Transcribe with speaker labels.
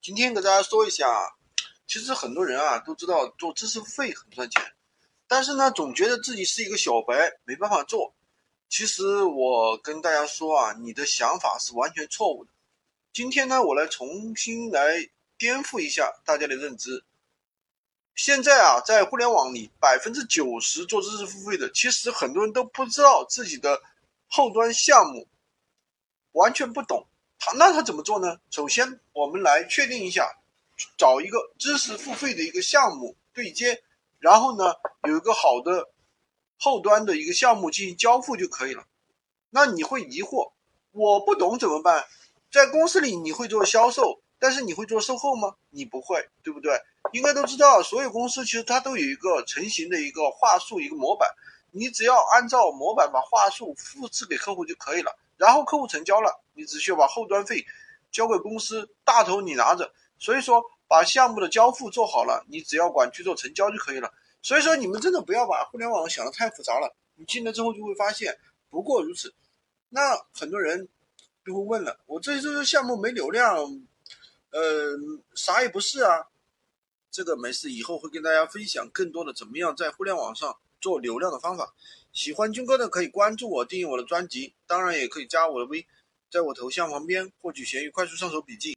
Speaker 1: 今天给大家说一下，其实很多人啊都知道做知识付费很赚钱，但是呢总觉得自己是一个小白，没办法做。其实我跟大家说啊，你的想法是完全错误的。今天呢，我来重新来颠覆一下大家的认知。现在啊，在互联网里，百分之九十做知识付费的，其实很多人都不知道自己的后端项目，完全不懂。那他怎么做呢？首先，我们来确定一下，找一个知识付费的一个项目对接，然后呢，有一个好的后端的一个项目进行交付就可以了。那你会疑惑，我不懂怎么办？在公司里你会做销售，但是你会做售后吗？你不会，对不对？应该都知道，所有公司其实它都有一个成型的一个话术，一个模板，你只要按照模板把话术复制给客户就可以了。然后客户成交了，你只需要把后端费交给公司，大头你拿着。所以说，把项目的交付做好了，你只要管去做成交就可以了。所以说，你们真的不要把互联网想的太复杂了。你进来之后就会发现，不过如此。那很多人就会问了，我这这项目没流量，呃，啥也不是啊。这个没事，以后会跟大家分享更多的怎么样在互联网上做流量的方法。喜欢军哥的可以关注我，订阅我的专辑，当然也可以加我的微，在我头像旁边获取闲鱼快速上手笔记。